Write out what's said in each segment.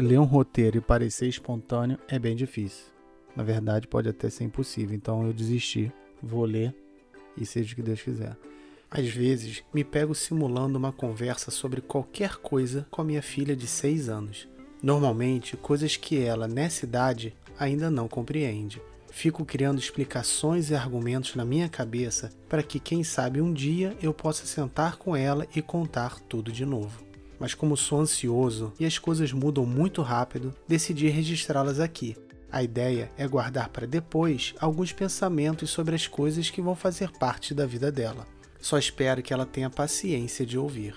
ler um roteiro e parecer espontâneo é bem difícil. Na verdade, pode até ser impossível. Então eu desisti. Vou ler e seja o que Deus quiser. Às vezes, me pego simulando uma conversa sobre qualquer coisa com a minha filha de 6 anos. Normalmente, coisas que ela, nessa idade, ainda não compreende. Fico criando explicações e argumentos na minha cabeça para que, quem sabe, um dia eu possa sentar com ela e contar tudo de novo. Mas, como sou ansioso e as coisas mudam muito rápido, decidi registrá-las aqui. A ideia é guardar para depois alguns pensamentos sobre as coisas que vão fazer parte da vida dela. Só espero que ela tenha paciência de ouvir.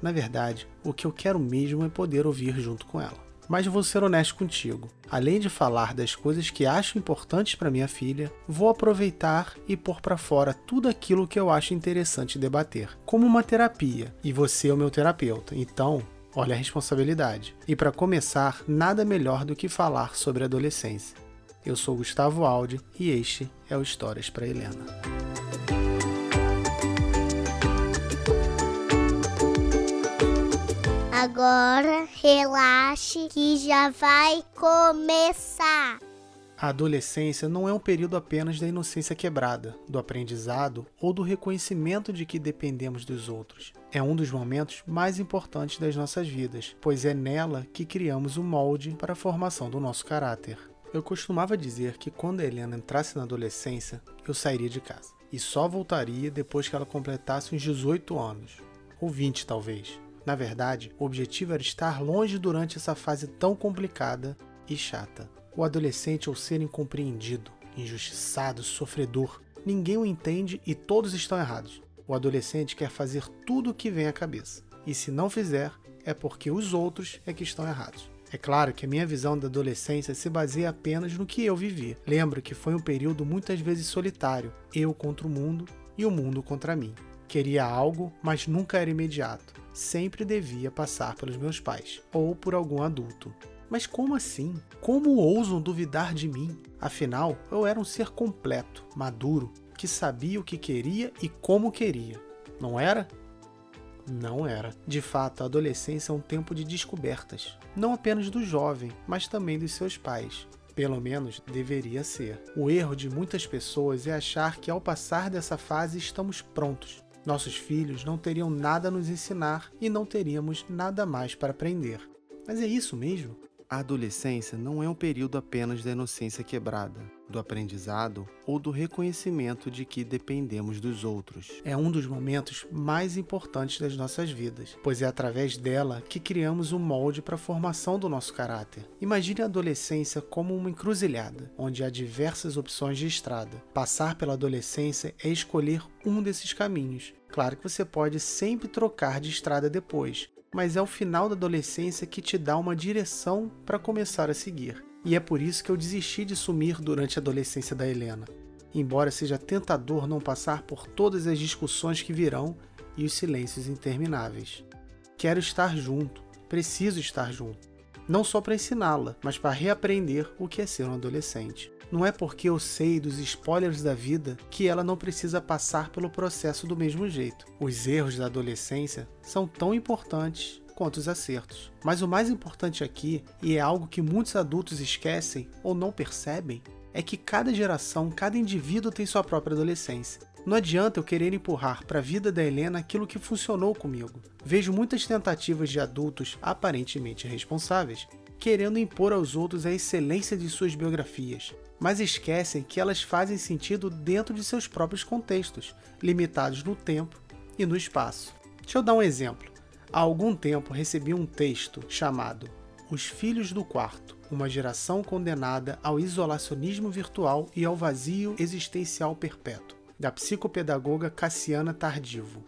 Na verdade, o que eu quero mesmo é poder ouvir junto com ela. Mas vou ser honesto contigo. Além de falar das coisas que acho importantes para minha filha, vou aproveitar e pôr para fora tudo aquilo que eu acho interessante debater, como uma terapia. E você é o meu terapeuta, então olha a responsabilidade. E para começar, nada melhor do que falar sobre adolescência. Eu sou Gustavo Aldi e este é o Histórias para Helena. Agora relaxe que já vai começar. A adolescência não é um período apenas da inocência quebrada, do aprendizado ou do reconhecimento de que dependemos dos outros. É um dos momentos mais importantes das nossas vidas, pois é nela que criamos o molde para a formação do nosso caráter. Eu costumava dizer que quando a Helena entrasse na adolescência, eu sairia de casa. E só voltaria depois que ela completasse uns 18 anos, ou 20 talvez. Na verdade, o objetivo era estar longe durante essa fase tão complicada e chata. O adolescente é o ser incompreendido, injustiçado, sofredor. Ninguém o entende e todos estão errados. O adolescente quer fazer tudo o que vem à cabeça. E se não fizer, é porque os outros é que estão errados. É claro que a minha visão da adolescência se baseia apenas no que eu vivi. Lembro que foi um período muitas vezes solitário, eu contra o mundo e o mundo contra mim. Queria algo, mas nunca era imediato sempre devia passar pelos meus pais ou por algum adulto. Mas como assim? Como ousam duvidar de mim? Afinal, eu era um ser completo, maduro, que sabia o que queria e como queria. Não era? Não era. De fato, a adolescência é um tempo de descobertas, não apenas do jovem, mas também dos seus pais. Pelo menos deveria ser. O erro de muitas pessoas é achar que ao passar dessa fase estamos prontos, nossos filhos não teriam nada a nos ensinar e não teríamos nada mais para aprender. Mas é isso mesmo? A adolescência não é um período apenas da inocência quebrada, do aprendizado ou do reconhecimento de que dependemos dos outros. É um dos momentos mais importantes das nossas vidas, pois é através dela que criamos o um molde para a formação do nosso caráter. Imagine a adolescência como uma encruzilhada, onde há diversas opções de estrada. Passar pela adolescência é escolher um desses caminhos. Claro que você pode sempre trocar de estrada depois, mas é o final da adolescência que te dá uma direção para começar a seguir. E é por isso que eu desisti de sumir durante a adolescência da Helena. Embora seja tentador não passar por todas as discussões que virão e os silêncios intermináveis. Quero estar junto, preciso estar junto. Não só para ensiná-la, mas para reaprender o que é ser um adolescente. Não é porque eu sei dos spoilers da vida que ela não precisa passar pelo processo do mesmo jeito. Os erros da adolescência são tão importantes quanto os acertos. Mas o mais importante aqui, e é algo que muitos adultos esquecem ou não percebem, é que cada geração, cada indivíduo tem sua própria adolescência. Não adianta eu querer empurrar para a vida da Helena aquilo que funcionou comigo. Vejo muitas tentativas de adultos aparentemente responsáveis querendo impor aos outros a excelência de suas biografias, mas esquecem que elas fazem sentido dentro de seus próprios contextos, limitados no tempo e no espaço. Deixa eu dar um exemplo. Há algum tempo recebi um texto chamado Os Filhos do Quarto, uma geração condenada ao isolacionismo virtual e ao vazio existencial perpétuo, da psicopedagoga Cassiana Tardivo.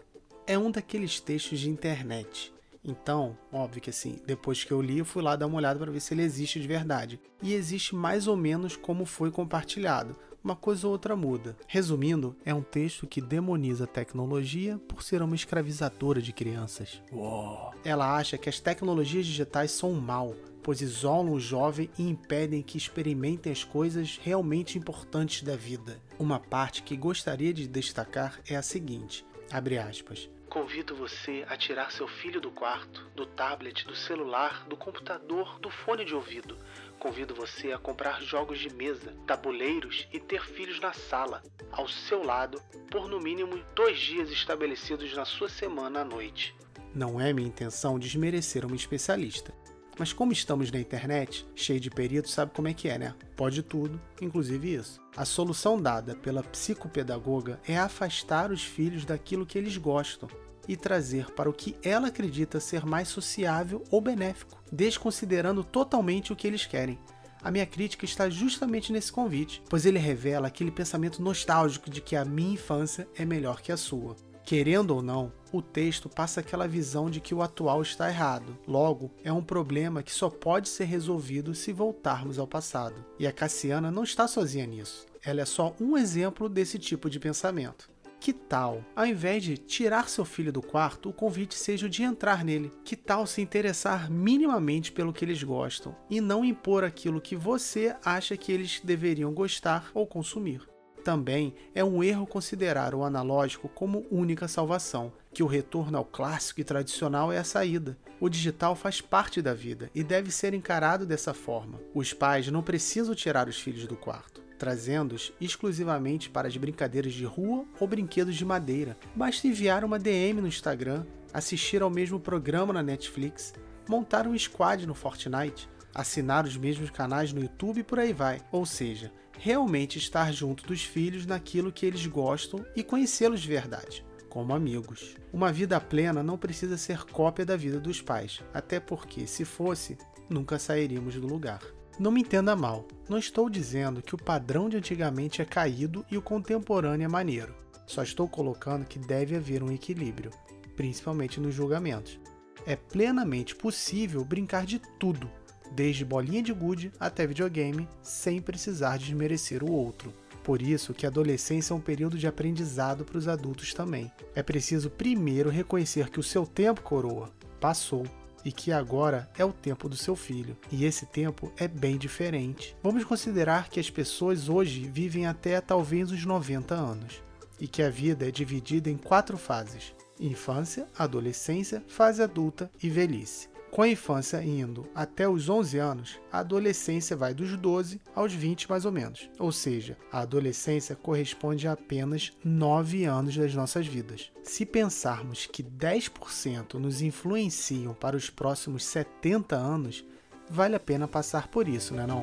É um daqueles textos de internet então, óbvio que assim, depois que eu li, eu fui lá dar uma olhada para ver se ele existe de verdade. E existe mais ou menos como foi compartilhado. Uma coisa ou outra muda. Resumindo, é um texto que demoniza a tecnologia por ser uma escravizadora de crianças. Uou. Ela acha que as tecnologias digitais são um mal, pois isolam o jovem e impedem que experimentem as coisas realmente importantes da vida. Uma parte que gostaria de destacar é a seguinte: abre aspas. Convido você a tirar seu filho do quarto, do tablet, do celular, do computador, do fone de ouvido. Convido você a comprar jogos de mesa, tabuleiros e ter filhos na sala, ao seu lado, por no mínimo dois dias estabelecidos na sua semana à noite. Não é minha intenção desmerecer uma especialista. Mas como estamos na internet, cheio de peritos, sabe como é que é, né? Pode tudo, inclusive isso. A solução dada pela psicopedagoga é afastar os filhos daquilo que eles gostam e trazer para o que ela acredita ser mais sociável ou benéfico, desconsiderando totalmente o que eles querem. A minha crítica está justamente nesse convite, pois ele revela aquele pensamento nostálgico de que a minha infância é melhor que a sua. Querendo ou não, o texto passa aquela visão de que o atual está errado. Logo, é um problema que só pode ser resolvido se voltarmos ao passado. E a Cassiana não está sozinha nisso. Ela é só um exemplo desse tipo de pensamento. Que tal, ao invés de tirar seu filho do quarto, o convite seja o de entrar nele? Que tal se interessar minimamente pelo que eles gostam e não impor aquilo que você acha que eles deveriam gostar ou consumir? Também é um erro considerar o analógico como única salvação, que o retorno ao clássico e tradicional é a saída. O digital faz parte da vida e deve ser encarado dessa forma. Os pais não precisam tirar os filhos do quarto, trazendo-os exclusivamente para as brincadeiras de rua ou brinquedos de madeira. Basta enviar uma DM no Instagram, assistir ao mesmo programa na Netflix, montar um squad no Fortnite, assinar os mesmos canais no YouTube e por aí vai. Ou seja, realmente estar junto dos filhos naquilo que eles gostam e conhecê-los de verdade, como amigos. Uma vida plena não precisa ser cópia da vida dos pais, até porque, se fosse, nunca sairíamos do lugar. Não me entenda mal, não estou dizendo que o padrão de antigamente é caído e o contemporâneo é maneiro. Só estou colocando que deve haver um equilíbrio, principalmente nos julgamentos. É plenamente possível brincar de tudo, desde bolinha de gude até videogame, sem precisar desmerecer o outro. Por isso que a adolescência é um período de aprendizado para os adultos também. É preciso primeiro reconhecer que o seu tempo, coroa, passou e que agora é o tempo do seu filho. E esse tempo é bem diferente. Vamos considerar que as pessoas hoje vivem até talvez os 90 anos e que a vida é dividida em quatro fases: infância, adolescência, fase adulta e velhice. Com a infância indo até os 11 anos, a adolescência vai dos 12 aos 20 mais ou menos. Ou seja, a adolescência corresponde a apenas 9 anos das nossas vidas. Se pensarmos que 10% nos influenciam para os próximos 70 anos, vale a pena passar por isso, não é não?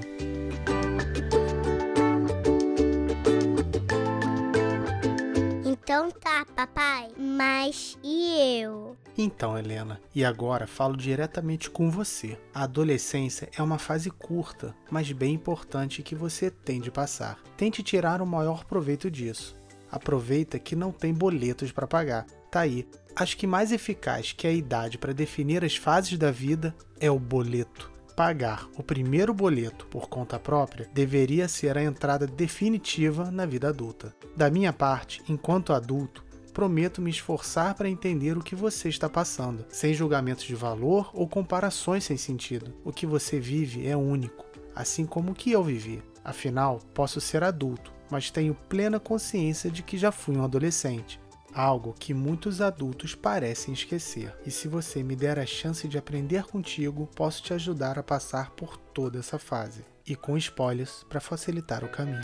Então tá, papai. Mas e eu? Então, Helena, e agora falo diretamente com você. A adolescência é uma fase curta, mas bem importante que você tem de passar. Tente tirar o maior proveito disso. Aproveita que não tem boletos para pagar. Tá aí. Acho que mais eficaz que a idade para definir as fases da vida é o boleto pagar o primeiro boleto por conta própria deveria ser a entrada definitiva na vida adulta. Da minha parte, enquanto adulto, prometo me esforçar para entender o que você está passando, sem julgamentos de valor ou comparações sem sentido. O que você vive é único, assim como o que eu vivi. Afinal, posso ser adulto, mas tenho plena consciência de que já fui um adolescente algo que muitos adultos parecem esquecer. E se você me der a chance de aprender contigo, posso te ajudar a passar por toda essa fase e com spoilers para facilitar o caminho.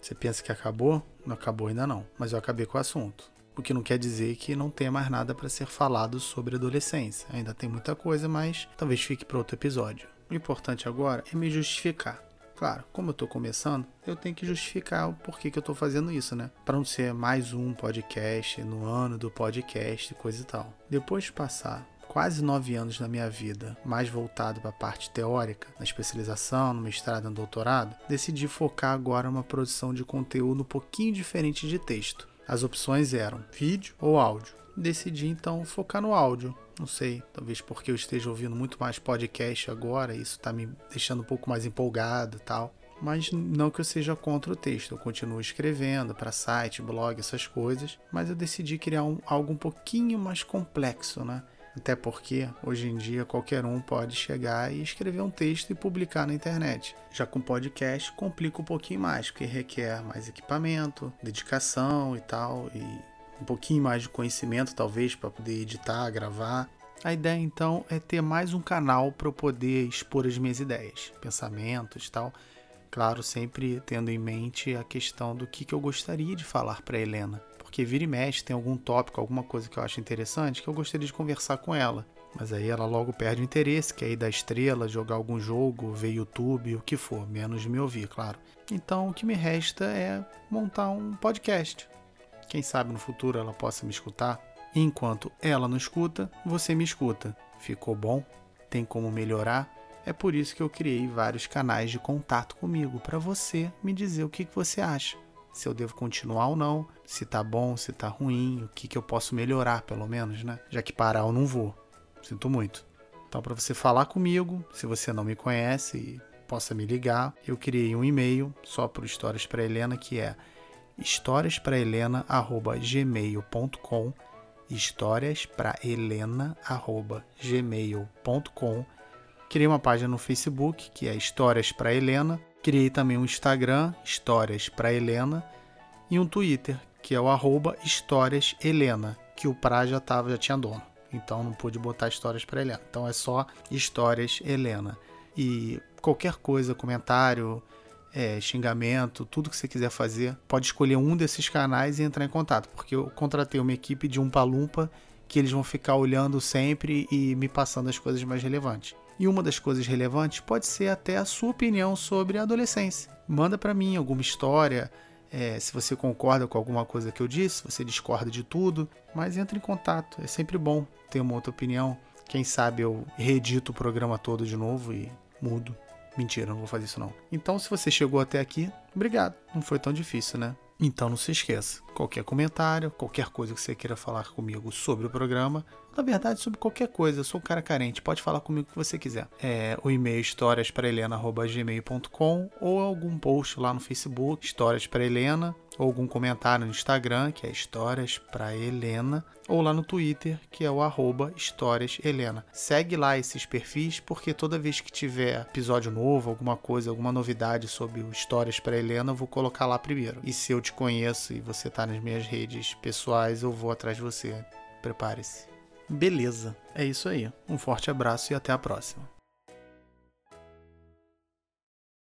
Você pensa que acabou? Não acabou ainda não, mas eu acabei com o assunto. O que não quer dizer que não tenha mais nada para ser falado sobre adolescência. Ainda tem muita coisa, mas talvez fique para outro episódio. O importante agora é me justificar. Claro, como eu estou começando, eu tenho que justificar o porquê que eu estou fazendo isso, né? Para não ser mais um podcast no ano do podcast, coisa e tal. Depois de passar quase nove anos da minha vida mais voltado para a parte teórica, na especialização, no mestrado no doutorado, decidi focar agora uma produção de conteúdo um pouquinho diferente de texto. As opções eram vídeo ou áudio. Decidi então focar no áudio, não sei, talvez porque eu esteja ouvindo muito mais podcast agora, isso está me deixando um pouco mais empolgado e tal. Mas não que eu seja contra o texto, eu continuo escrevendo para site, blog, essas coisas, mas eu decidi criar um, algo um pouquinho mais complexo, né? Até porque hoje em dia qualquer um pode chegar e escrever um texto e publicar na internet. Já com podcast complica um pouquinho mais, porque requer mais equipamento, dedicação e tal, e um pouquinho mais de conhecimento talvez para poder editar, gravar. A ideia então é ter mais um canal para eu poder expor as minhas ideias, pensamentos tal. Claro, sempre tendo em mente a questão do que, que eu gostaria de falar para Helena porque vira e mexe tem algum tópico, alguma coisa que eu acho interessante que eu gostaria de conversar com ela. Mas aí ela logo perde o interesse, quer ir da estrela, jogar algum jogo, ver YouTube, o que for, menos me ouvir, claro. Então o que me resta é montar um podcast. Quem sabe no futuro ela possa me escutar. Enquanto ela não escuta, você me escuta. Ficou bom? Tem como melhorar? É por isso que eu criei vários canais de contato comigo, para você me dizer o que, você acha se eu devo continuar ou não, se tá bom, se tá ruim, o que, que eu posso melhorar, pelo menos, né? Já que parar eu não vou. Sinto muito. Então, para você falar comigo, se você não me conhece e possa me ligar, eu criei um e-mail só para Histórias para Helena, que é historiasprahelena@gmail.com historiasprahelena@gmail.com Criei uma página no Facebook, que é Histórias para Helena, Criei também um Instagram, Histórias para Helena, e um Twitter, que é o arroba Histórias Helena, que o pra já, tava, já tinha dono. Então não pude botar Histórias para Helena. Então é só Histórias Helena. E qualquer coisa, comentário, é, xingamento, tudo que você quiser fazer, pode escolher um desses canais e entrar em contato, porque eu contratei uma equipe de um palumpa que eles vão ficar olhando sempre e me passando as coisas mais relevantes. E uma das coisas relevantes pode ser até a sua opinião sobre a adolescência. Manda para mim alguma história, é, se você concorda com alguma coisa que eu disse, se você discorda de tudo, mas entre em contato. É sempre bom ter uma outra opinião. Quem sabe eu reedito o programa todo de novo e mudo. Mentira, não vou fazer isso não. Então, se você chegou até aqui, obrigado. Não foi tão difícil, né? Então não se esqueça, qualquer comentário, qualquer coisa que você queira falar comigo sobre o programa, na verdade sobre qualquer coisa, eu sou um cara carente, pode falar comigo o que você quiser. É, o e-mail historiasprahelena.gmail.com ou algum post lá no Facebook, Histórias para Helena, ou algum comentário no Instagram, que é Histórias para Helena, ou lá no Twitter, que é o arroba Histórias Helena. Segue lá esses perfis, porque toda vez que tiver episódio novo, alguma coisa, alguma novidade sobre o Histórias para Helena, eu vou colocar lá primeiro. E se eu te conheço e você está nas minhas redes pessoais, eu vou atrás de você. Prepare-se. Beleza, é isso aí. Um forte abraço e até a próxima.